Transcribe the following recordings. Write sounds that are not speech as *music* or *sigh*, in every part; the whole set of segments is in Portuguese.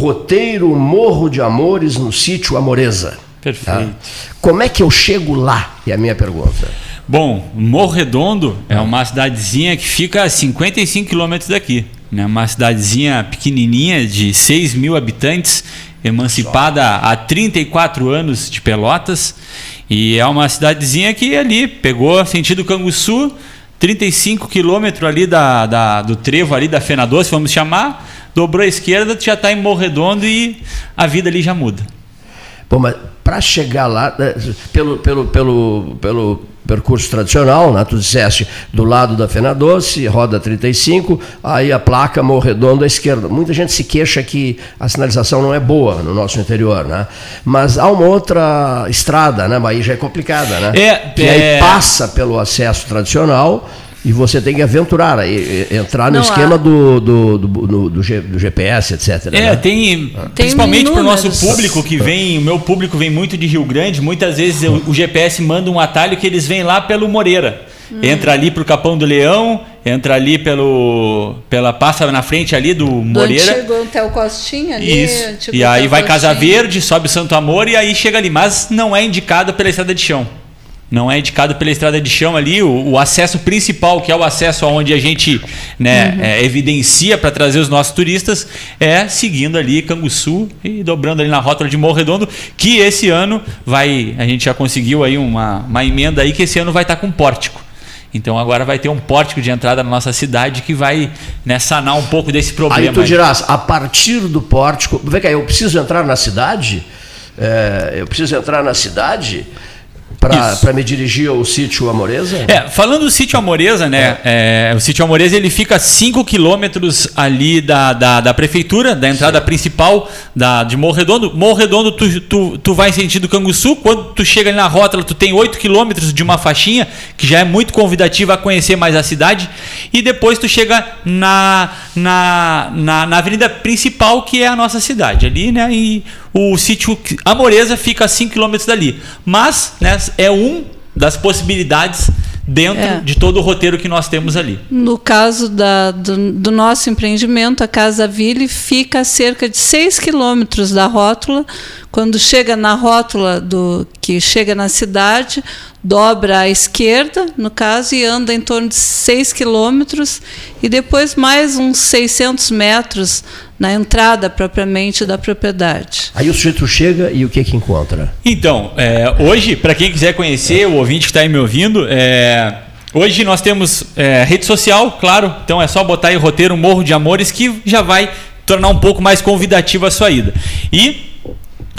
roteiro Morro de Amores no sítio Amoreza. Perfeito. Tá? Como é que eu chego lá? É a minha pergunta. Bom, Morro Redondo é uma cidadezinha que fica a 55 quilômetros daqui. Né? Uma cidadezinha pequenininha de 6 mil habitantes, emancipada há 34 anos de Pelotas. E é uma cidadezinha que ali pegou sentido Canguçu, 35 quilômetros ali da, da, do trevo ali da Fena Doce, vamos chamar, dobrou à esquerda, tu já está em Morro Redondo e a vida ali já muda. Bom, mas para chegar lá, né, pelo, pelo, pelo, pelo percurso tradicional, né? tu disseste do lado da Fena Doce, roda 35, aí a placa Morro Redondo à esquerda. Muita gente se queixa que a sinalização não é boa no nosso interior, né? Mas há uma outra estrada, né? Mas aí já é complicada, né? É, que é... aí passa pelo acesso tradicional e você tem que aventurar, aí, entrar no Não, esquema há- do, do, do, do- do G- do GPS, etc. É, né? tem, principalmente para o nosso público que vem, o meu público vem muito de Rio Grande, muitas vezes o, o GPS manda um atalho que eles vêm lá pelo Moreira. Entra ali pro Capão do Leão, entra ali pelo pela passa na frente ali do Do Moreira. antigo Hotel Costinha ali. Isso. E aí vai Casa Costinha. Verde, sobe Santo Amor e aí chega ali, mas não é indicado pela estrada de chão. Não é indicado pela estrada de chão ali, o, o acesso principal, que é o acesso aonde a gente né, Uhum. é, evidencia para trazer os nossos turistas, é seguindo ali Canguçu e dobrando ali na rótula de Morro Redondo, que esse ano vai, a gente já conseguiu aí uma, uma emenda aí que esse ano vai estar com pórtico. Então agora vai ter um pórtico de entrada na nossa cidade que vai né, sanar um pouco desse problema. Aí tu dirás, a partir do pórtico. Vem cá, eu preciso entrar na cidade? É, eu preciso entrar na cidade. Para me dirigir ao sítio Amoreza? É, falando do sítio Amoreza, né? é, o sítio Amoreza ele fica a 5 quilômetros ali da, da, da prefeitura, da entrada principal da, de Morro Redondo. Morro Redondo, tu, tu, tu vai em sentido Canguçu, quando tu chega ali na rótula, tu tem 8 quilômetros de uma faixinha, que já é muito convidativa a conhecer mais a cidade. E depois tu chega na, na, na, na avenida principal, que é a nossa cidade. Ali, né? E o sítio Amoreza fica a 5 quilômetros dali. Mas, né? É um das possibilidades dentro É. de todo o roteiro que nós temos ali. No caso da- do, do nosso empreendimento, a Casa Ville fica a cerca de 6 quilômetros da rótula. Quando chega na rótula do que chega na cidade, dobra à esquerda, no caso, e anda em torno de 6 quilômetros, e depois mais uns 600 metros na entrada propriamente da propriedade. Aí o sujeito chega e o que que encontra? Então, é, hoje, para quem quiser conhecer, o ouvinte que está aí me ouvindo, é, hoje nós temos é, rede social, claro, então é só botar aí roteiro Morro de Amores que já vai tornar um pouco mais convidativa a sua ida. E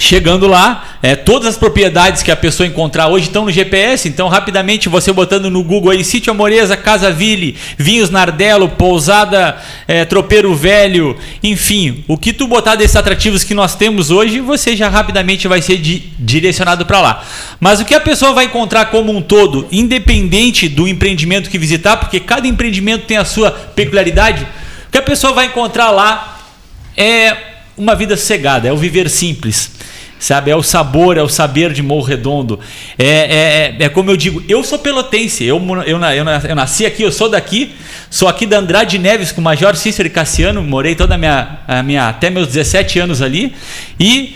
Chegando lá, é, todas as propriedades que a pessoa encontrar hoje estão no GPS, então rapidamente você botando no Google aí, Sítio Amoreza, Casa Ville, Vinhos Nardello, Pousada é, Tropeiro Velho, enfim, o que tu botar desses atrativos que nós temos hoje, você já rapidamente vai ser di- direcionado para lá. Mas o que a pessoa vai encontrar como um todo, independente do empreendimento que visitar, porque cada empreendimento tem a sua peculiaridade, o que a pessoa vai encontrar lá é uma vida sossegada, é o viver simples. Sabe, é o sabor, é o saber de Morro Redondo. É, é, é, é como eu digo, eu sou pelotense, eu, eu, eu, eu nasci aqui, eu sou daqui, sou aqui da Andrade Neves com o Major Cícero e Cassiano, morei toda a minha, a minha até meus 17 anos ali. E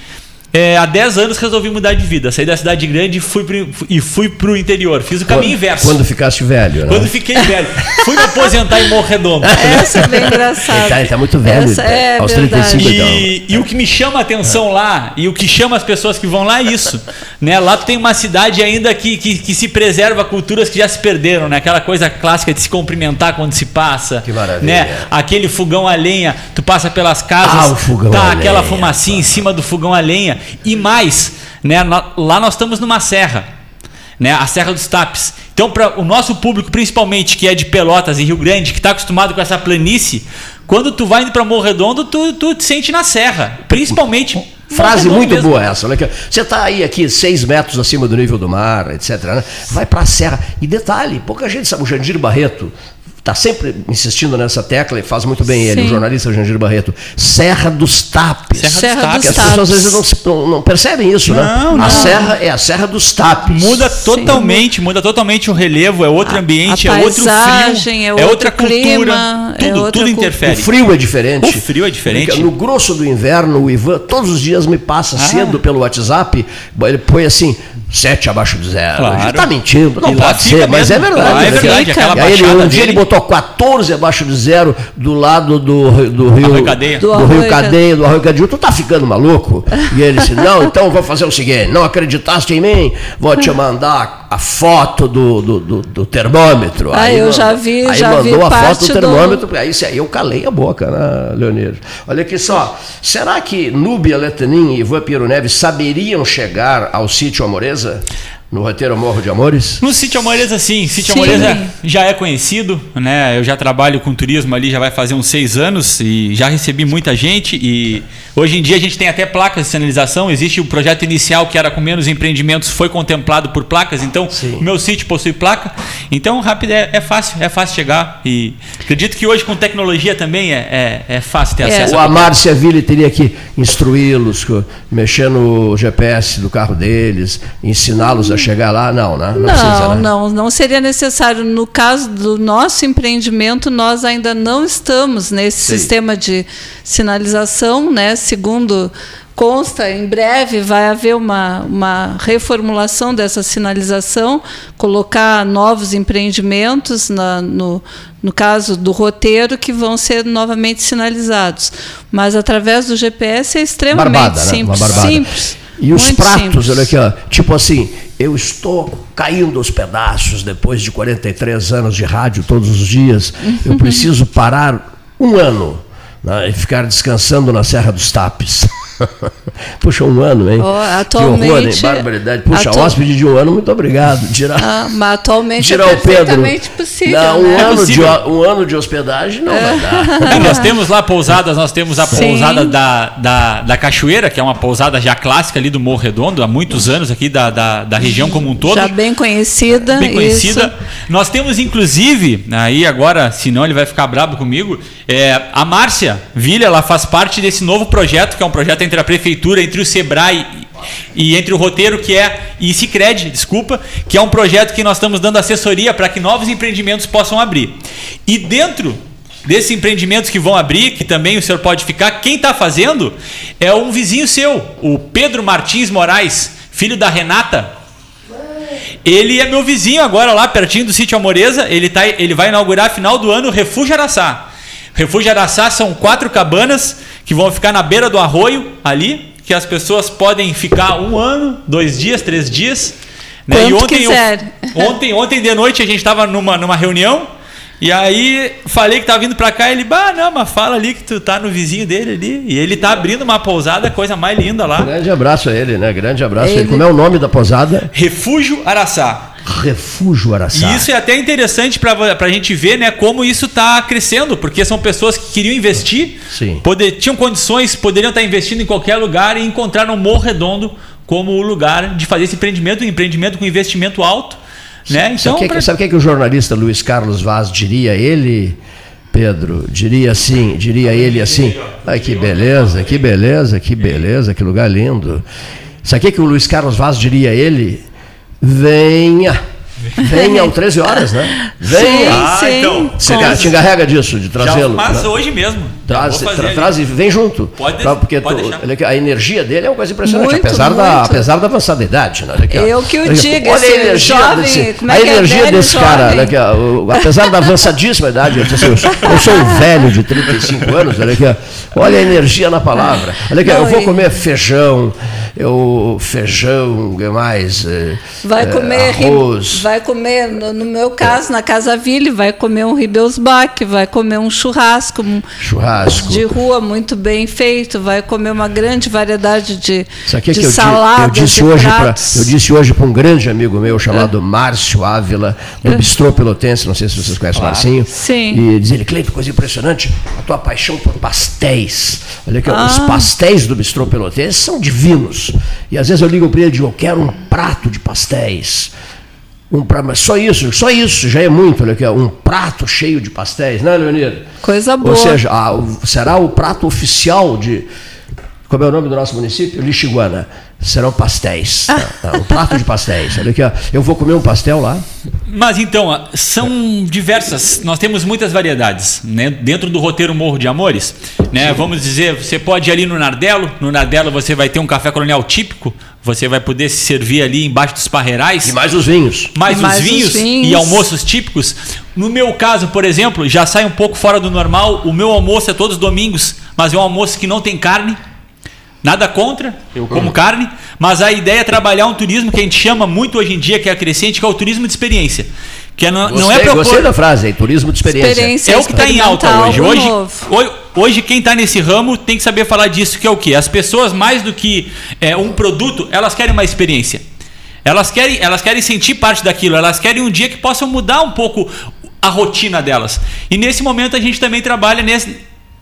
é, há 10 anos resolvi mudar de vida. Saí da cidade grande e fui pro, e fui pro interior. Fiz o caminho quando, inverso. Quando ficaste velho, né? Quando fiquei velho. Fui me aposentar em Morro Redondo. *laughs* Essa é bem Ele engraçada. tá, ele tá muito velho, Essa é aos verdade. 35 então. E, e o que me chama a atenção lá, e o que chama as pessoas que vão lá é isso. Né? Lá tu tem uma cidade ainda que, que, que se preserva culturas que já se perderam, né? Aquela coisa clássica de se cumprimentar quando se passa. Que maravilha. Né? Aquele fogão a lenha, tu passa pelas casas, Ah, o fogão tá a aquela lenha, fumacinha em cima do fogão a lenha. E mais, né? lá nós estamos numa serra. Né, a Serra dos Tapes. Então, para o nosso público, principalmente que é de Pelotas e Rio Grande, que está acostumado com essa planície, quando tu vai indo para Morro Redondo, tu, tu te sente na serra. Principalmente. Frase muito mesmo. boa essa, né? Que Você está aí aqui seis metros acima do nível do mar, etc. né? Vai para a serra. E detalhe, pouca gente sabe, o Jandir Barreto está sempre insistindo nessa tecla e faz muito bem ele, Sim. o jornalista Jandir Barreto. Serra dos Tapes. Serra dos Serra Tapes. Que as dos pessoas às Tapes. vezes não, não- não percebem isso, né? Não, A não. serra é a Serra dos Tapes. Muda totalmente, muda totalmente o relevo, é outro A- ambiente, a é outro frio, é é outro outra cultura, clima, é tudo, outra tudo cu- O interfere. frio é diferente. O frio é diferente. No grosso do inverno, o Ivan todos os dias me passa Ah. cedo pelo WhatsApp, ele põe assim, sete abaixo de zero. Claro. Ele tá mentindo, não E pode ser, mas é mesmo. verdade. É né? verdade, aí ele, um dia dele. ele botou 14 abaixo de zero do lado do, do rio. Arroio Cadeia. Do, Do rio Arroio Cadeia, do Arroio Cadeia. Tu tá ficando maluco? E ele disse: Não, então vou fazer o seguinte: não acreditaste em mim? Vou te mandar a foto do, do, do- do termômetro. Ah, eu já vi, aí já vi mandou a foto do do- termômetro. Aí, se- aí eu calei a boca, né, Leonir? Olha aqui só. Será que Núbia Letanin e Ivan Piero Neves saberiam chegar ao sítio Amoreza? No roteiro Morro de Amores? No Sítio Amoreza, sim. Sítio Sim. Amoreza já é conhecido, né? Eu já trabalho com turismo ali, já vai fazer uns seis anos e já recebi muita gente. E hoje em dia a gente tem até placas de sinalização. Existe o projeto inicial que era com menos empreendimentos, foi contemplado por placas. Então, Sim. o meu sítio possui placa. Então, rápido é, é fácil, é fácil chegar. E acredito que hoje com tecnologia também é, é, é fácil ter É. acesso. O a Amárcia Ville teria que instruí-los, mexer no GPS do carro deles, ensiná-los a chegar lá? Não, né? Não, precisa, né? não, não seria necessário. No caso do nosso empreendimento, nós ainda não estamos nesse Sim. sistema de sinalização, né? Segundo consta, em breve vai haver uma, uma reformulação dessa sinalização, colocar novos empreendimentos na- no, no caso do roteiro que vão ser novamente sinalizados. Mas através do GPS é extremamente Barbada, né? Uma simples. barbada. simples. E os pratos, simples. olha aqui, ó, tipo assim, eu estou caindo aos pedaços depois de 43 anos de rádio todos os dias, eu *laughs* preciso parar um ano né, e ficar descansando na Serra dos Tapes. *laughs* *laughs* Puxa, um ano, hein? Ó, que horror, hein? atualmente- Barbaridade. Puxa, atu- hóspede de um ano, muito obrigado. Tirar, Ah, mas atualmente tirar é o Pedro. perfeitamente possível. Não, um, né? ano de, possível. ho- um ano de hospedagem não vai dar. *laughs* É, nós temos lá pousadas, nós temos a Sim. pousada da, da, da Cachoeira, que é uma pousada já clássica ali do Morro Redondo, há muitos anos aqui da, da, da região como um todo. Já bem conhecida. bem conhecida. isso. Nós temos, inclusive, aí agora, senão ele vai ficar brabo comigo, é, a Márcia Vilha, ela faz parte desse novo projeto, que é um projeto entre a Prefeitura, entre o Sebrae e entre o roteiro que é e Cicred, desculpa, que é um projeto que nós estamos dando assessoria para que novos empreendimentos possam abrir. E dentro desses empreendimentos que vão abrir, que também o senhor pode ficar, quem está fazendo é um vizinho seu, o Pedro Martins Moraes, filho da Renata, ele é meu vizinho agora lá, pertinho do sítio Amoreza. Ele, tá, ele vai inaugurar final do ano o Refúgio Araçá. Refúgio Araçá são quatro cabanas que vão ficar na beira do arroio ali, que as pessoas podem ficar um ano, dois dias, três dias. Né? Quanto e ontem, eu- quiser. *laughs* ontem, ontem de noite a gente estava numa, numa reunião e aí falei que tava vindo pra cá e ele, bah, não, mas fala ali que tu tá no vizinho dele ali. E ele tá abrindo uma pousada, coisa mais linda lá. Grande abraço a ele, né? Grande abraço a ele. Ele- Como é o nome da posada? Refúgio Araçá. Refúgio Araçá. E isso é até interessante para a gente ver né, como isso está crescendo, porque são pessoas que queriam investir, Sim. poder- tinham condições, poderiam estar investindo em qualquer lugar e encontraram Morro Redondo como o lugar de fazer esse empreendimento, um empreendimento com investimento alto. Né? Então, sabe o que, pra- sabe o que, que o jornalista Luiz Carlos Vaz diria ele, Pedro? Diria assim, diria ele assim. Ai, que beleza, que beleza, que beleza, que lugar lindo. Sabe o que, que o Luiz Carlos Vaz diria ele? Venha. Venha ao 13 horas, né? Venha. Ah, sim, então. Você com- te encarrega disso, de trazê-lo. faz né? hoje mesmo. Traz, tra- traz e vem junto. Pode Tá? Porque pode tu- olha aqui, a energia dele é uma coisa impressionante, Muito, apesar, Da, muito. apesar da avançada idade. Né? Olha aqui. Eu que o diga, olha a esse energia jovem, desse, como é a é, energia velho, desse cara. jovem? Olha aqui, ó, apesar da avançadíssima idade, eu, disse assim, eu, sou, eu sou um velho de 35 anos, olha aqui, ó, olha a energia na palavra. Olha aqui, ó, eu Não, vou e- comer feijão, eu, feijão, o que mais? eh, Vai eh, comer, arroz. vai comer, no, no meu caso, na Casa Ville, vai comer um Ribeusbach, vai comer um churrasco um churrasco. de rua muito bem feito, vai comer uma grande variedade de, aqui de que eu, saladas, eu disse de hoje pra, eu disse hoje para um grande amigo meu chamado Márcio Ávila, do É. Bistrô Pelotense, não sei se vocês conhecem o Marcinho. Sim. E diz ele, Cleito, coisa impressionante, a tua paixão por pastéis. Olha aqui, ó, os Ah. pastéis do Bistrô Pelotense são divinos. E às vezes eu ligo para ele e digo, eu quero um prato de pastéis. Um pra, só isso, só isso já é muito, olha aqui, um prato cheio de pastéis, né, Leonir? Coisa boa. Ou seja, a, será o prato oficial de. Como é o nome do nosso município? Lixiguana. Serão pastéis. *laughs* um prato de pastéis. Olha aqui, ó. eu vou comer um pastel lá. Mas então, são diversas, nós temos muitas variedades. Né? Dentro do roteiro Morro de Amores, né? vamos dizer, você pode ir ali no Nardelo, no Nardelo você vai ter um café colonial típico, você vai poder se servir ali embaixo dos parreirais. E mais os vinhos. Mais, mais os, vinhos os vinhos e almoços típicos. No meu caso, por exemplo, já sai um pouco fora do normal. O meu almoço é todos os domingos, mas é um almoço que não tem carne. Nada contra, eu como uhum. carne, mas a ideia é trabalhar um turismo que a gente chama muito hoje em dia, que é crescente, que é o turismo de experiência. Que é, não, gostei, não é propor... Gostei da frase aí, turismo de experiência. experiência é o que está em alta hoje. Hoje, hoje, hoje, quem está nesse ramo tem que saber falar disso, que é o quê? As pessoas, mais do que é, um produto, elas querem uma experiência. Elas querem, elas querem sentir parte daquilo, elas querem um dia que possam mudar um pouco a rotina delas. E nesse momento a gente também trabalha nesse,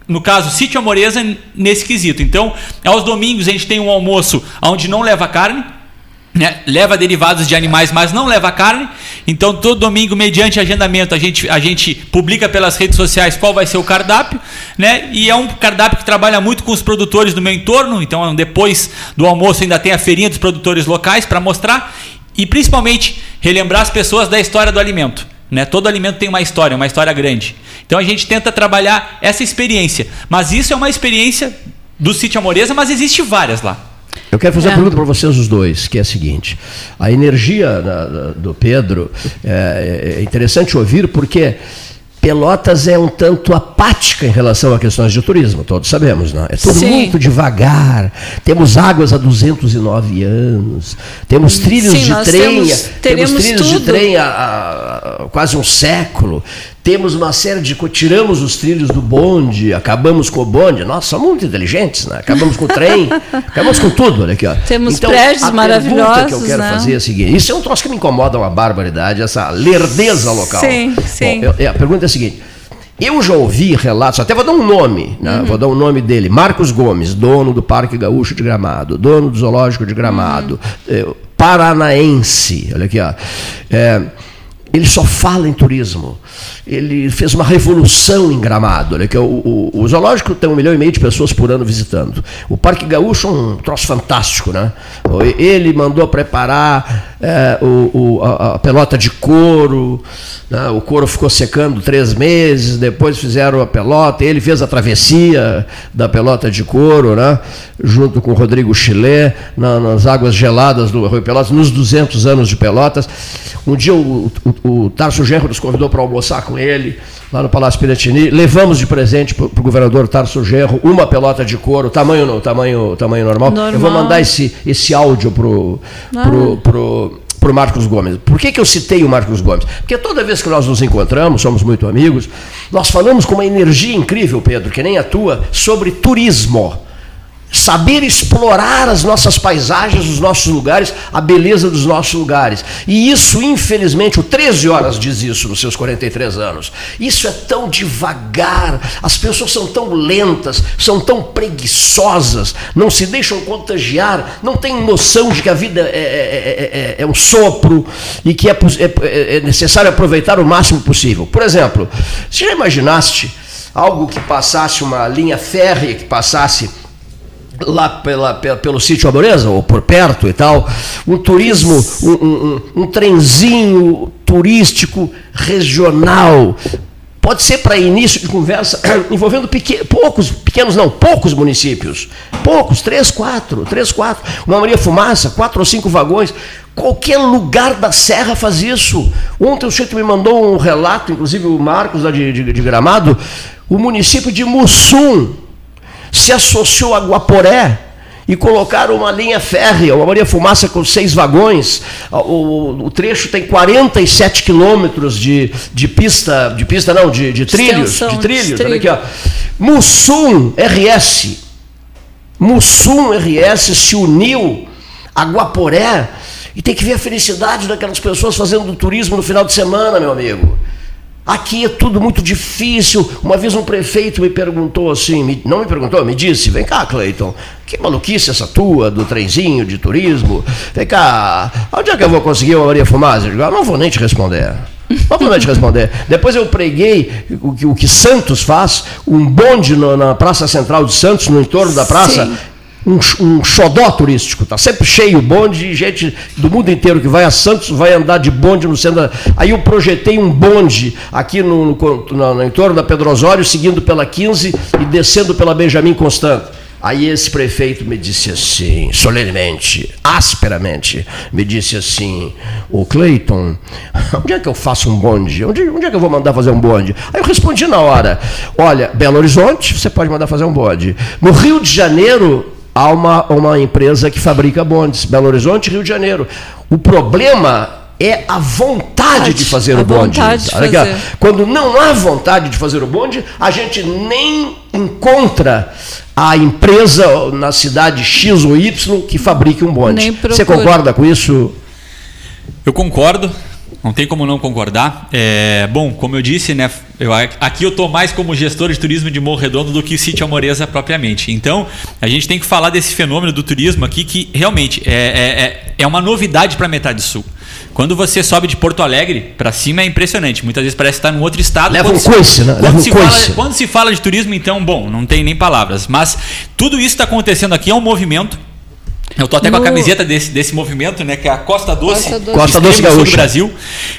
no caso, sítio Amoreza, nesse quesito. Então, aos domingos a gente tem um almoço onde não leva carne, né? leva derivados de animais, mas não leva carne. Então, todo domingo, mediante agendamento, a gente, a gente publica pelas redes sociais qual vai ser o cardápio. Né? E é um cardápio que trabalha muito com os produtores do meu entorno. Então, depois do almoço, ainda tem a feirinha dos produtores locais para mostrar. E principalmente, relembrar as pessoas da história do alimento. Né? Todo alimento tem uma história, uma história grande. Então a gente tenta trabalhar essa experiência. Mas isso é uma experiência do sítio Amoreza, mas existe várias lá. Eu quero fazer é. uma pergunta para vocês os dois, que é a seguinte: a energia da, da, do Pedro é, é interessante ouvir porque Pelotas é um tanto apática em relação a questões de turismo, todos sabemos, não? É tudo Sim. muito devagar. Temos águas há 209 anos, temos trilhos Sim, de trem, temos, temos trilhos tudo. de trem há, há, quase um século. Temos uma série de. Tiramos os trilhos do bonde, acabamos com o bonde. Nossa, somos muito inteligentes, né? Acabamos com o trem, *laughs* acabamos com tudo, olha aqui, ó. Temos então, prédios a maravilhosos. que eu quero né? fazer é a seguinte: isso é um troço que me incomoda uma barbaridade, essa lerdeza local. Sim, sim. Bom, eu, a pergunta é a seguinte. Eu já ouvi relatos, até vou dar um nome, né? uhum. vou dar o um nome dele, Marcos Gomes, dono do Parque Gaúcho de Gramado, dono do Zoológico de Gramado, uhum. eh, paranaense, olha aqui, ó. É, ele só fala em turismo ele fez uma revolução em Gramado. Né, que é o, o, o, zoológico tem um milhão e meio de pessoas por ano visitando. O Parque Gaúcho é um troço fantástico. Né? Ele mandou preparar é, o, a, a, pelota de couro, né? o couro ficou secando três meses, depois fizeram a pelota, ele fez a travessia da pelota de couro, né? junto com o Rodrigo Chilé, na, nas águas geladas do Rio Pelotas, nos 200 anos de Pelotas. Um dia o, o, o Tarso Genro nos convidou para almoçar com ele, lá no Palácio Piratini. Levamos de presente para o governador Tarso Gerro uma pelota de couro, tamanho, tamanho, tamanho normal. normal. Eu vou mandar esse, esse áudio para o pro, pro, pro Marcos Gomes. Por que, que eu citei o Marcos Gomes? Porque toda vez que nós nos encontramos, somos muito amigos, nós falamos com uma energia incrível, Pedro, que nem a tua, sobre turismo saber explorar as nossas paisagens, os nossos lugares, a beleza dos nossos lugares. E isso, infelizmente, o 13 Horas diz isso nos seus 43 anos. Isso é tão devagar, as pessoas são tão lentas, são tão preguiçosas, não se deixam contagiar, não têm noção de que a vida é, é, é, é um sopro e que é, é necessário aproveitar o máximo possível. Por exemplo, se já imaginaste algo que passasse uma linha férrea, que passasse lá pela, pela, pelo sítio Amoreza, ou por perto e tal, um turismo, um, um, um trenzinho turístico regional. Pode ser para início de conversa *clears throat* envolvendo poucos, pequenos não, poucos municípios. Poucos, três, quatro, três, quatro. Uma Maria Fumaça, quatro ou cinco vagões. Qualquer lugar da Serra faz isso. Ontem o Chico me mandou um relato, inclusive o Marcos lá de, de, de Gramado, o município de Mussum, se associou a Guaporé e colocaram uma linha férrea, uma Maria Fumaça com seis vagões. O, o trecho tem 47 quilômetros de, de pista, de pista não, de, de trilhos, Extensão, de trilhos. Olha aqui, ó. Mussum RS. Mussum RS se uniu a Guaporé e tem que ver a felicidade daquelas pessoas fazendo turismo no final de semana, meu amigo. Aqui é tudo muito difícil. Uma vez um prefeito me perguntou assim, me, não me perguntou, me disse: vem cá, Cleiton, que maluquice essa tua do trenzinho de turismo? Vem cá, onde é que eu vou conseguir uma Maria Fumaça? Eu digo, ah, não vou nem te responder. *laughs* Não vou nem te responder. Depois eu preguei o que, o que Santos faz, um bonde no, na Praça Central de Santos, no entorno da praça. Sim um, um xodó turístico, tá sempre cheio o bonde de gente do mundo inteiro que vai a Santos, vai andar de bonde no centro. Da... Aí eu projetei um bonde aqui no, no, no, no entorno da Pedro Osório, seguindo pela 15 e descendo pela Benjamin Constant. Aí esse prefeito me disse assim, solenemente, asperamente, me disse assim, o Cleiton, onde é que eu faço um bonde? Onde, onde é que eu vou mandar fazer um bonde? Aí eu respondi na hora, olha, Belo Horizonte, você pode mandar fazer um bonde. No Rio de Janeiro, há uma, uma empresa que fabrica bondes, Belo Horizonte, Rio de Janeiro. O problema é a vontade de fazer o bonde. Fazer. Quando não há vontade de fazer o bonde, a gente nem encontra a empresa na cidade X ou Y que fabrique um bonde. Você concorda com isso? Eu concordo. Não tem como não concordar. É, bom, como eu disse, né, eu, aqui eu estou mais como gestor de turismo de Morro Redondo do que Sítio Amoreza propriamente. Então, a gente tem que falar desse fenômeno do turismo aqui que realmente é, é, é, é uma novidade para a metade sul. Quando você sobe de Porto Alegre para cima é impressionante. Muitas vezes parece estar num outro estado. Leva um coice, né? Leva um se coice. Fala, quando se fala de turismo, então, bom, não tem nem palavras. Mas tudo isso está acontecendo aqui é um movimento eu tô até no... com a camiseta desse, desse movimento, né? Que é a Costa Doce, Costa Doce, Costa Doce do Brasil.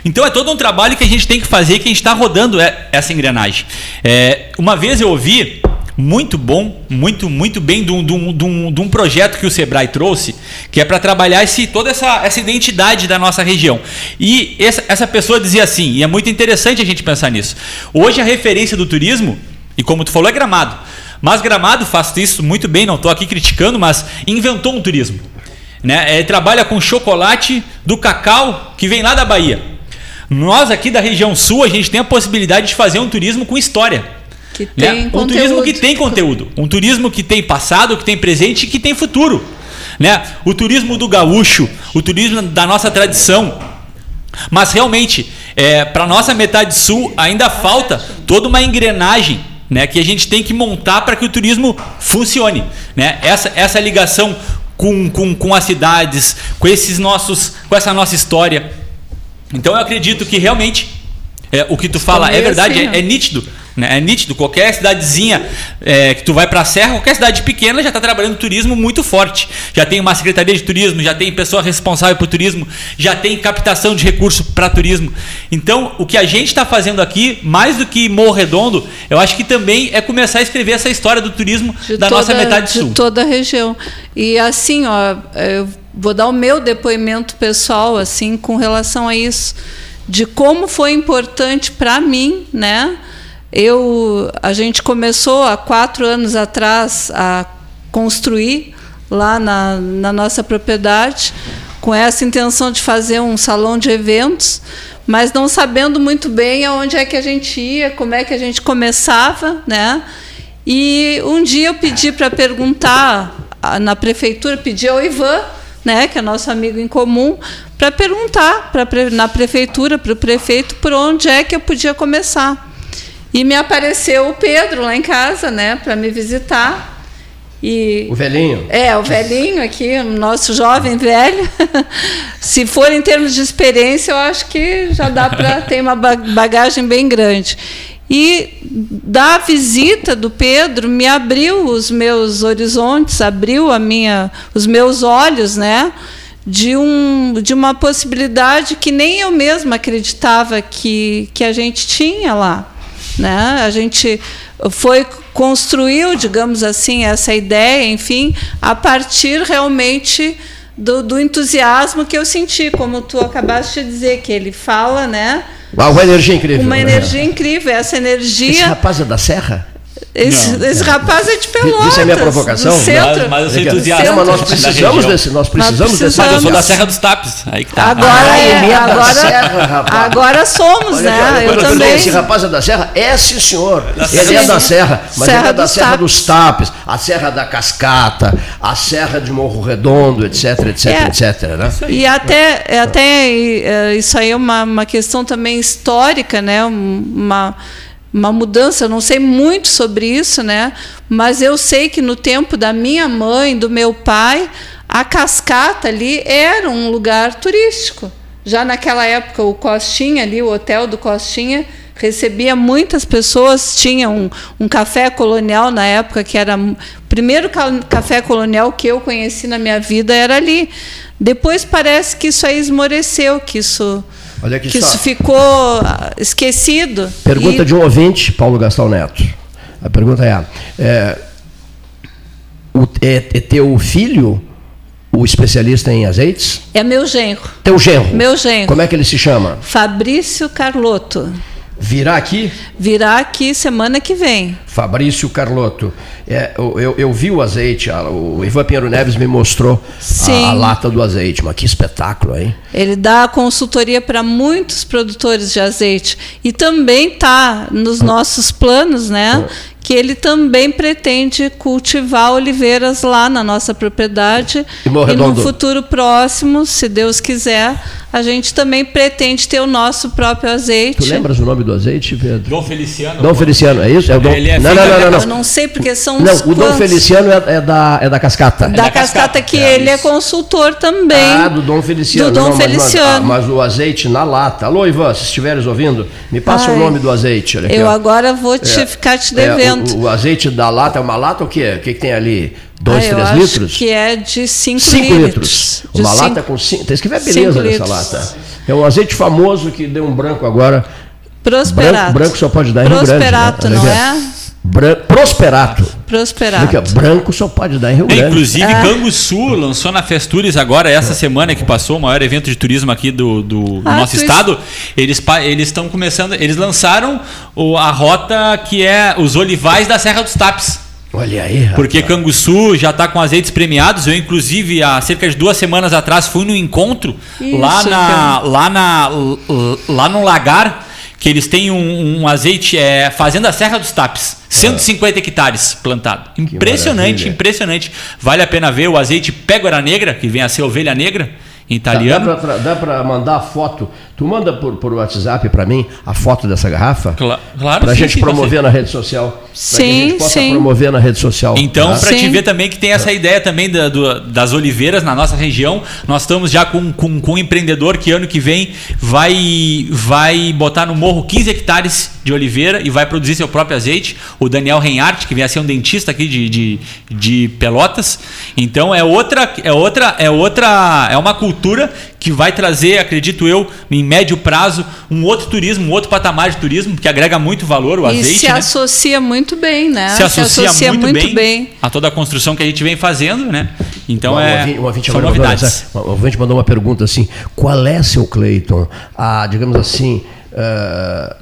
Então é todo um trabalho que a gente tem que fazer, que a gente está rodando é, essa engrenagem. É, uma vez eu ouvi muito bom, muito, muito bem de um, de, um, de, um, de um projeto que o Sebrae trouxe, que é para trabalhar esse, toda essa, essa identidade da nossa região. E essa, essa pessoa dizia assim, e é muito interessante a gente pensar nisso. Hoje a referência do turismo, e como tu falou, é gramado. Mas Gramado faz isso muito bem, não estou aqui criticando, mas inventou um turismo. Né? É, trabalha com chocolate do cacau que vem lá da Bahia. Nós aqui da região sul, a gente tem a possibilidade de fazer um turismo com história. Que né? tem né? Um turismo que tem conteúdo. Um turismo que tem passado, que tem presente e que tem futuro. Né? O turismo do gaúcho, o turismo da nossa tradição. Mas realmente, é, para nossa metade sul, ainda falta toda uma engrenagem né, que a gente tem que montar para que o turismo funcione. Né? Essa, essa ligação com, com, com as cidades, com esses nossos, com essa nossa história. Então eu acredito que realmente é, o que tu fala é verdade, assim, é, é nítido. Né? É nítido, qualquer cidadezinha é, que tu vai para a serra, qualquer cidade pequena já está trabalhando turismo muito forte. Já tem uma secretaria de turismo, já tem pessoa responsável por turismo, já tem captação de recurso para turismo. Então, o que a gente está fazendo aqui, mais do que Morro Redondo, eu acho que também é começar a escrever essa história do turismo de da toda, nossa metade sul. De toda a região. E assim, ó, eu vou dar o meu depoimento pessoal assim com relação a isso, de como foi importante para mim, né? Eu, a gente começou há quatro anos atrás a construir lá na, na nossa propriedade com essa intenção de fazer um salão de eventos, mas não sabendo muito bem aonde é que a gente ia, como é que a gente começava, né? E um dia eu pedi para perguntar na prefeitura, pedi ao Ivan, né, que é nosso amigo em comum, para perguntar pra, na prefeitura, para o prefeito, por onde é que eu podia começar. E me apareceu o Pedro lá em casa, né, para me visitar. E, o velhinho? É, o velhinho aqui, o nosso jovem velho. *laughs* Se for em termos de experiência, eu acho que já dá para *laughs* ter uma bagagem bem grande. E da visita do Pedro me abriu os meus horizontes, abriu a minha, os meus olhos, né? De, um, de uma possibilidade que nem eu mesma acreditava que, que a gente tinha lá. Né? A gente foi construiu, digamos assim, essa ideia, enfim, a partir realmente do, do, entusiasmo que eu senti, como tu acabaste de dizer, que ele fala, né? Uma energia incrível. Uma né? energia incrível, essa energia. Esse rapaz é da Serra? Esse, esse rapaz é de Pelotas. Isso é minha provocação? Mas, mas eu sou entusiasta. Mas nós da precisamos desse, nós precisamos Nós desse. Mas eu sou da precisamos. Serra dos Tapes. Aí que tá. Agora, Ah, é, ele é da agora, Serra, rapaz. agora somos, Olha aqui, né? Eu falei, também. Esse rapaz é da Serra? É sim, senhor. ele Serra. é da Serra, mas Serra ele é da dos Serra Tapes. dos Tapes, a Serra da Cascata, a Serra de Morro Redondo, etc, etc, É. etc. Né? E até, é até é, isso aí é uma, uma questão também histórica, né? Um- Uma, uma mudança, eu não sei muito sobre isso, né? Mas eu sei que no tempo da minha mãe, do meu pai, a cascata ali era um lugar turístico. Já naquela época, o Costinha ali, o hotel do Costinha, recebia muitas pessoas, tinha um, um café colonial na época, que era o primeiro ca- café colonial que eu conheci na minha vida era ali. Depois parece que isso aí esmoreceu, que isso, Olha aqui que só. isso ficou ah, esquecido. Pergunta E- de um ouvinte, Paulo Gastão Neto. A pergunta é: é, o, é, é teu filho o especialista em azeites? É meu genro, Teu genro. meu genro. Como é que ele se chama? Fabrício Carlotto. Virá aqui? Virá aqui semana que vem. Fabrício Carlotto. É, eu, eu- eu vi o azeite, a- o Ivan Pinheiro Neves me mostrou a, a lata do azeite, mas que espetáculo, hein? Ele dá consultoria para muitos produtores de azeite e também está nos nossos planos, né? Que ele também pretende cultivar oliveiras lá na nossa propriedade E e no futuro próximo, se Deus quiser, a gente também pretende ter o nosso próprio azeite. Tu lembras o nome do azeite, Pedro? Dom Feliciano. Dom Feliciano, é isso? É o Dom... Ele é não, não, da- não, não, Eu não. não sei porque são Não, o Dom quantos- Feliciano é, é da, é da cascata. da da cascata cascata. que É, ele é isso. consultor também. Ah, do Dom Feliciano. Do Dom Não, mas- Feliciano. Mas, ah, mas o azeite na lata. Alô, Ivan, se estiveres ouvindo, me passa Ai. o nome do azeite. Olha aqui, Eu ó. agora vou te ficar te É, o, o azeite da lata é uma lata o quê? O que, que tem ali? Dois, Ah, eu três acho litros? que é de 5 5 litros. litros. De Uma cinco- lata com 5. Tem que ver a beleza litros. lata. É um azeite famoso que deu um branco agora. Prosperato. Branco, branco só pode dar em Rio Grande. Prosperato, né? não é? Bran- Prosperato. Prosperato. ó, branco só pode dar em Rio É, Grande. inclusive, Ah. Canguçu lançou na Festures agora, essa semana que passou, o maior evento de turismo aqui do, do- do Ah, nosso tu estado. Eles estão começando, eles lançaram o- a rota que é os olivais da Serra dos Tapes. Olha aí. rapaz. Porque Canguçu já está com azeites premiados. Eu, inclusive, há cerca de duas semanas atrás, fui no encontro Isso, lá, na, cara. lá, na, lá no Lagar, que eles têm um, um azeite, é, Fazenda Serra dos Tapes. 150 hectares plantado. Impressionante, impressionante. Vale a pena ver o azeite Pégora Negra, que vem a ser ovelha negra, em Tá, italiano. Dá pra mandar a foto. Tu manda por, por WhatsApp pra mim a foto dessa garrafa? Cla- claro, Pra sim, gente sim, promover na rede social. Pra que a Sim, gente possa sim. promover na rede social. Então, tá? para te Sim. ver também que tem essa ideia também da- do- das oliveiras na nossa região, nós estamos já com, com, com um empreendedor que ano que vem vai, vai botar no morro 15 hectares de oliveira e vai produzir seu próprio azeite. O Daniel Reinhardt, que vem a ser um dentista aqui de, de, de Pelotas. Então é outra, é outra, é outra, é uma cultura que vai trazer, acredito eu, em médio prazo, um outro turismo, um outro patamar de turismo, que agrega muito valor o E azeite. se né? associa muito bem, né? se associa, muito, bem, bem. a toda a construção que a gente vem fazendo, né? Então Um é um são mandou uma novidades. um ouvinte mandou uma pergunta assim: qual é, seu Cleiton, a, digamos assim, ah,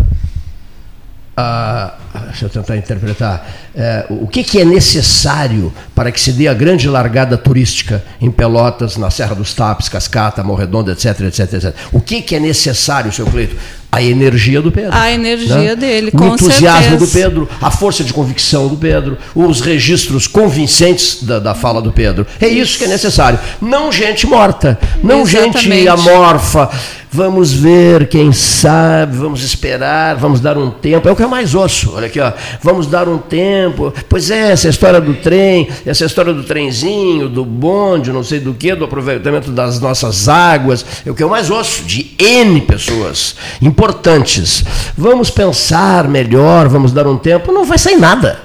a- deixa eu tentar interpretar, eh, o que, que é necessário para que se dê a grande largada turística em Pelotas, na Serra dos Tapes, Cascata, Morredonda, etc, etc, etc. O que, que é necessário, seu Cleiton? A energia do Pedro. A energia dele, o com entusiasmo do. Pedro, a força de convicção do Pedro, os registros convincentes da, da fala do Pedro. É isso que é necessário. Não gente morta, não gente Exatamente. amorfa. Vamos ver, quem sabe, vamos esperar, vamos dar um tempo. É o que eu mais ouço. Olha aqui, ó. Vamos dar um tempo. Pois é, essa história do trem, essa história do trenzinho, do bonde, não sei do que, do aproveitamento das nossas águas. É o que eu mais ouço de N pessoas importantes. Vamos pensar melhor, vamos dar um tempo. Não vai sair nada.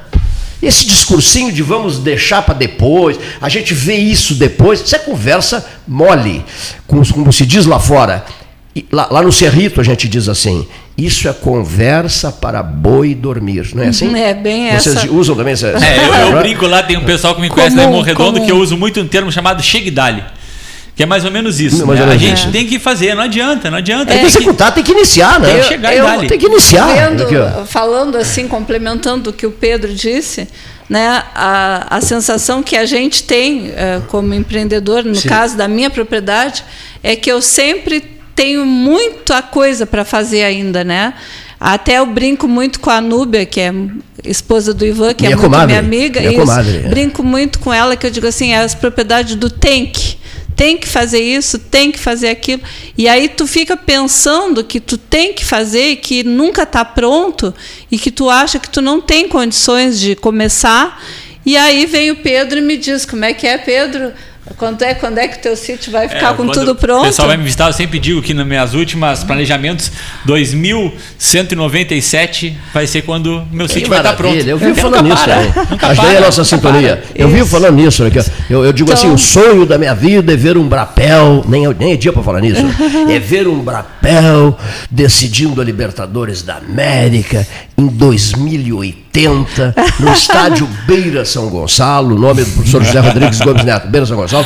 Esse discursinho de vamos deixar para depois, a gente vê isso depois, isso é conversa mole, como, como se diz lá fora. Lá, lá no Cerrito a gente diz assim: isso é conversa para boi dormir, não é assim? *laughs* É bem Vocês essa. usam também essa. É, eu, eu *laughs* brinco lá, tem um pessoal que me conhece lá em Comum, Morredondo comum. que eu uso muito um termo chamado chegue-dali. Que é mais ou menos isso. Mais né? A gente isso. tem que fazer, não adianta, não adianta. Tem que executar, tem que iniciar, né? Tem que chegar e dar-lhe. Tem que iniciar. Vendo, falando assim, complementando o que o Pedro disse, né, a, a sensação que a gente tem eh, como empreendedor, no Sim. caso da minha propriedade, é que eu sempre tenho muita coisa para fazer ainda, né? Até eu brinco muito com a Núbia, que é esposa do Ivan, que Minha é muito comadre, minha amiga. minha comadre, é. Brinco muito com ela, que eu digo assim, é as propriedades do que. Tem que fazer isso, tem que fazer aquilo. E aí tu fica pensando que tu tem que fazer e que nunca está pronto e que tu acha que tu não tem condições de começar. E aí vem o Pedro e me diz, como é que é, Pedro? Quando é, quando é que o teu sítio vai ficar É, com tudo O pronto? pessoal vai me visitar, eu sempre digo que nos meus últimos planejamentos, 2197 vai ser quando meu Que sítio vai estar pronto. Eu vivo Nunca falando nisso para, aí. nunca Mas daí é para, a nossa sintonia. Eu vivo falando nisso. Né? Eu, eu digo Então- assim, o sonho da minha vida é ver um brapel, nem, nem é dia para falar nisso, *laughs* é ver um brapel decidindo a Libertadores da América em 2080, no estádio Beira São Gonçalo, o nome do professor José Rodrigues Gomes Neto, Beira São Gonçalo,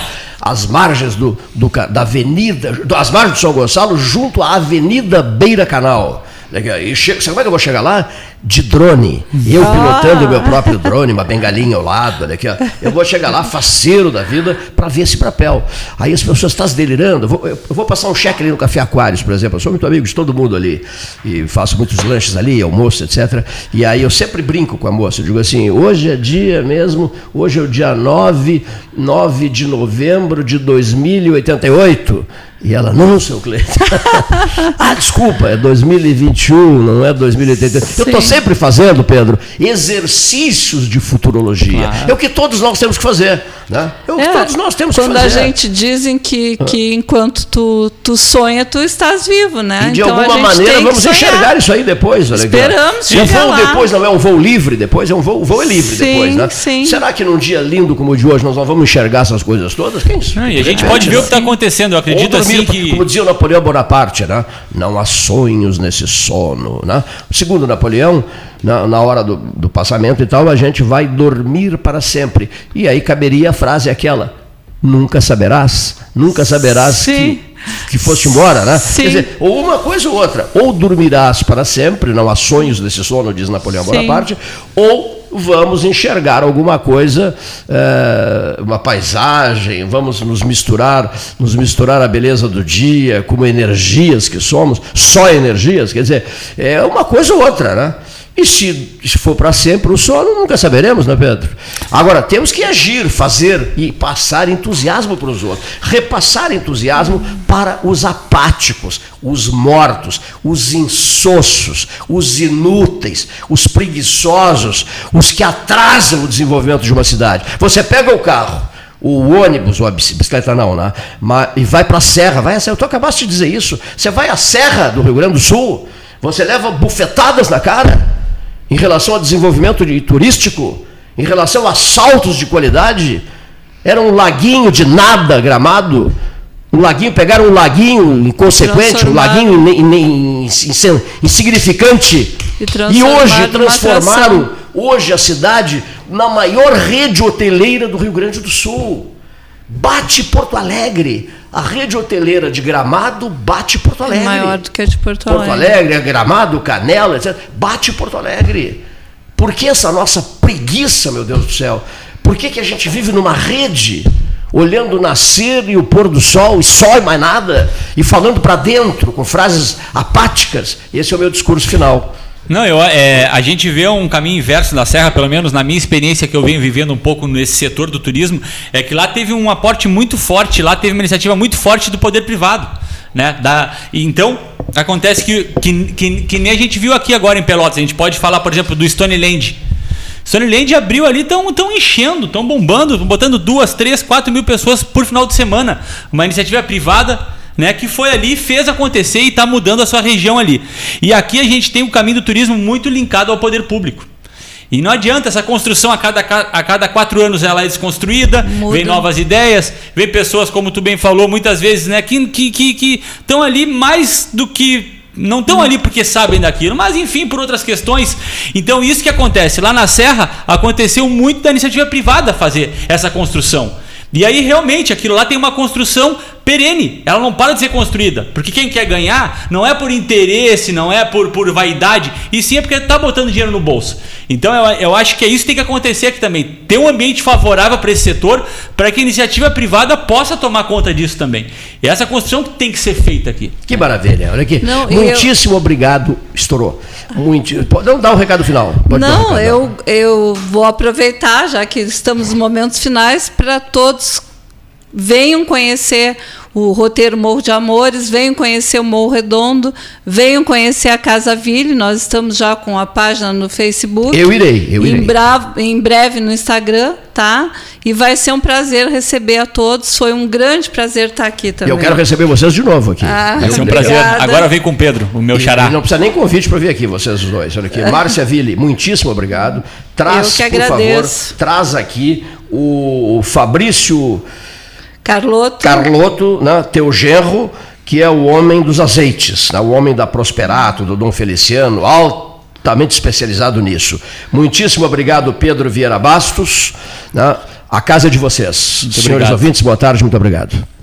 às margens do, do da avenida, do- às margens do São Gonçalo, junto à Avenida Beira Canal. Legal. E chego, sabe como é que eu vou chegar lá? De drone. Eu Ah. pilotando o meu próprio drone, uma bengalinha ao lado, olha aqui, ó. Eu vou chegar lá, faceiro da vida, para ver esse papel. Aí as pessoas, estás delirando? Eu vou, eu vou passar um cheque ali no Café Aquários, por exemplo. Eu sou muito amigo de todo mundo ali. E faço muitos lanches ali, almoço, etc. E aí eu sempre brinco com a moça. Eu digo assim, hoje é dia mesmo, hoje é o dia 9, 9 de novembro de 2088. E ela, não, seu Cleiton. *laughs* ah, desculpa, é 2021, não é 2088. Eu Sim. Sempre fazendo, Pedro, exercícios de futurologia. Claro. É o que todos nós temos que fazer. Né? É o que É, todos nós temos que Quando fazer. a gente dizem que, que enquanto tu, tu sonha, tu estás vivo, né? E de Então, a alguma gente maneira que vamos enxergar isso aí depois. Olha. Esperamos E o voo lá. depois não é um voo livre, depois é um voo, o voo é livre Sim, depois, né? sim. Será que num dia lindo como o de hoje nós não vamos enxergar essas coisas todas? Quem Não, e a gente pode ver o que está acontecendo. Eu acredito dormir, assim que. Como dizia o Napoleão Bonaparte, né? não há sonhos nesse sono. Né? Segundo Napoleão, na, na hora do, do passamento e tal, a gente vai dormir para sempre. E aí caberia a frase aquela: nunca saberás, nunca saberás Sim. que. Que foste embora, né? Sim. Quer dizer, ou uma coisa ou outra. Ou dormirás para sempre, não há sonhos nesse sono, diz Napoleão Sim. Bonaparte, ou vamos enxergar alguma coisa, eh, uma paisagem, vamos nos misturar, nos misturar a beleza do dia, como energias que somos, só energias, quer dizer, é uma coisa ou outra, né? E se, se for para sempre o sono, nunca saberemos, né, Pedro? Agora, temos que agir, fazer e passar entusiasmo para os outros. Repassar entusiasmo para os apáticos, os mortos, os insossos, os inúteis, os preguiçosos, os que atrasam o desenvolvimento de uma cidade. Você pega o carro, o ônibus, ou a bici- bicicleta não, né? E vai para a serra, vai a serra. Tu acabaste de dizer isso. Você vai à serra do Rio Grande do Sul, você leva bufetadas na cara em relação ao desenvolvimento de- turístico, em relação a saltos de qualidade. Era um laguinho de nada gramado. Um laguinho, pegaram um laguinho inconsequente, um laguinho in- in- in- insignificante. E E hoje transformaram hoje a cidade na maior rede hoteleira do Rio Grande do Sul. Bate Porto Alegre. A rede hoteleira de Gramado bate Porto Alegre. Maior do que a de Porto, Porto Alegre, Gramado, Canela, etc. Bate Porto Alegre. Por que essa nossa preguiça, meu Deus do céu? Por que, que a gente vive numa rede, olhando o nascer e o pôr do sol, e só e mais nada, e falando para dentro, com frases apáticas? Esse é o meu discurso final. Não, eu, é, a gente vê um caminho inverso da Serra, pelo menos na minha experiência que eu venho vivendo um pouco nesse setor do turismo, é que lá teve um aporte muito forte, lá teve uma iniciativa muito forte do poder privado. Né? Da, então, acontece que, que, que, que nem a gente viu aqui agora em Pelotas. A gente pode falar, por exemplo, do Stoneland. Stoneland abriu ali, estão tão enchendo, estão bombando, botando duas, três, quatro mil pessoas por final de semana. Uma iniciativa privada né, que foi ali, fez acontecer e está mudando a sua região ali. E aqui a gente tem o caminho do turismo muito linkado ao poder público. E não adianta essa construção a cada, a cada quatro anos ela é desconstruída, Muda. vem novas ideias, vem pessoas, como tu bem falou, muitas vezes, né, que estão que, que, que ali mais do que não estão ali porque sabem daquilo, mas enfim, por outras questões. Então, isso que acontece. Lá na Serra, aconteceu muito da iniciativa privada fazer essa construção. E aí, realmente, aquilo lá tem uma construção perene, ela não para de ser construída. Porque quem quer ganhar não é por interesse, não é por, por vaidade, e sim é porque está botando dinheiro no bolso. Então eu, eu acho que é isso que tem que acontecer aqui também. Ter um ambiente favorável para esse setor, para que a iniciativa privada possa tomar conta disso também. E essa construção tem que ser feita aqui. Que maravilha, olha aqui. Não, Muitíssimo eu... obrigado, estourou. Muito, pode dar um recado final. Pode não, um recado. eu, eu vou aproveitar, já que estamos nos momentos finais, para todos venham conhecer o roteiro Morro de Amores, venham conhecer o Morro Redondo, venham conhecer a Casa Ville, nós estamos já com a página no Facebook. Eu irei, eu irei. Em, bravo, em breve no Instagram, tá? E vai ser um prazer receber a todos. Foi um grande prazer estar aqui também. Eu quero receber vocês de novo aqui. Ah, vai ser um prazer. Agora vem com o Pedro, o meu xará. E não precisa nem convite para vir aqui, vocês dois. Olha aqui. Márcia Ville, muitíssimo obrigado. Traz, por favor, traz aqui o Fabrício Carloto. Carloto, né, teu genro, que é o homem dos azeites, né, o homem da Prosperato, do Dom Feliciano, altamente especializado nisso. Muitíssimo obrigado, Pedro Vieira Bastos. Né, a casa é de vocês. Muito Senhores obrigado. ouvintes, boa tarde, muito obrigado.